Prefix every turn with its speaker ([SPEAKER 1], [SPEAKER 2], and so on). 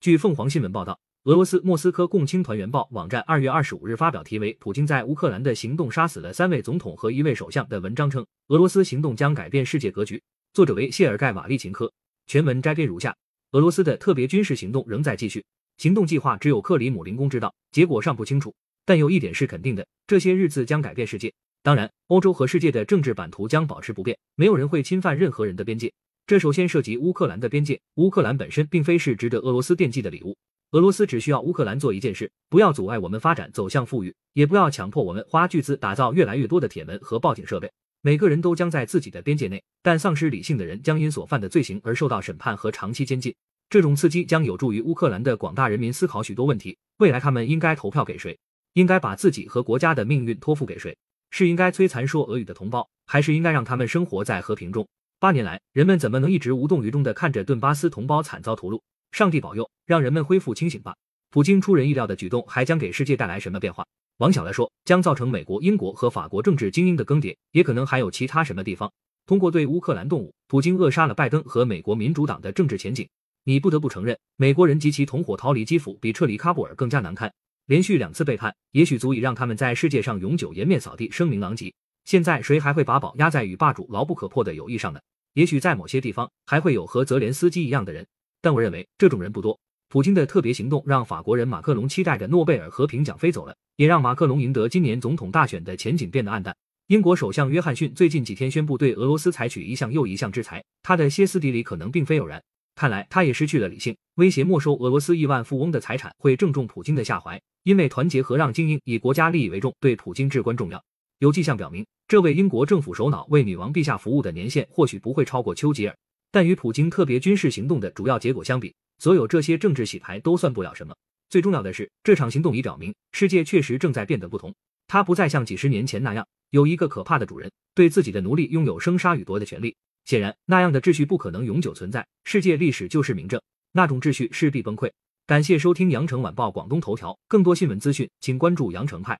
[SPEAKER 1] 据凤凰新闻报道，俄罗斯莫斯科共青团员报网站二月二十五日发表题为《普京在乌克兰的行动杀死了三位总统和一位首相》的文章称，俄罗斯行动将改变世界格局。作者为谢尔盖·瓦利琴科。全文摘编如下：俄罗斯的特别军事行动仍在继续，行动计划只有克里姆林宫知道，结果尚不清楚。但有一点是肯定的，这些日子将改变世界。当然，欧洲和世界的政治版图将保持不变，没有人会侵犯任何人的边界。这首先涉及乌克兰的边界。乌克兰本身并非是值得俄罗斯惦记的礼物。俄罗斯只需要乌克兰做一件事：不要阻碍我们发展走向富裕，也不要强迫我们花巨资打造越来越多的铁门和报警设备。每个人都将在自己的边界内，但丧失理性的人将因所犯的罪行而受到审判和长期监禁。这种刺激将有助于乌克兰的广大人民思考许多问题：未来他们应该投票给谁？应该把自己和国家的命运托付给谁？是应该摧残说俄语的同胞，还是应该让他们生活在和平中？八年来，人们怎么能一直无动于衷地看着顿巴斯同胞惨遭屠戮？上帝保佑，让人们恢复清醒吧！普京出人意料的举动还将给世界带来什么变化？往小了说，将造成美国、英国和法国政治精英的更迭，也可能还有其他什么地方。通过对乌克兰动武，普京扼杀了拜登和美国民主党的政治前景。你不得不承认，美国人及其同伙逃离基辅比撤离喀布尔更加难堪。连续两次背叛，也许足以让他们在世界上永久颜面扫地，声名狼藉。现在谁还会把宝压在与霸主牢不可破的友谊上呢？也许在某些地方还会有和泽连斯基一样的人，但我认为这种人不多。普京的特别行动让法国人马克龙期待着诺贝尔和平奖飞走了，也让马克龙赢得今年总统大选的前景变得暗淡。英国首相约翰逊最近几天宣布对俄罗斯采取一项又一项制裁，他的歇斯底里可能并非偶然。看来他也失去了理性，威胁没收俄罗斯亿万富翁的财产会正中普京的下怀，因为团结和让精英以国家利益为重对普京至关重要。有迹象表明，这位英国政府首脑为女王陛下服务的年限或许不会超过丘吉尔，但与普京特别军事行动的主要结果相比，所有这些政治洗牌都算不了什么。最重要的是，这场行动已表明，世界确实正在变得不同，它不再像几十年前那样有一个可怕的主人对自己的奴隶拥有生杀予夺的权利。显然，那样的秩序不可能永久存在。世界历史就是明证，那种秩序势必崩溃。感谢收听羊城晚报广东头条，更多新闻资讯，请关注羊城派。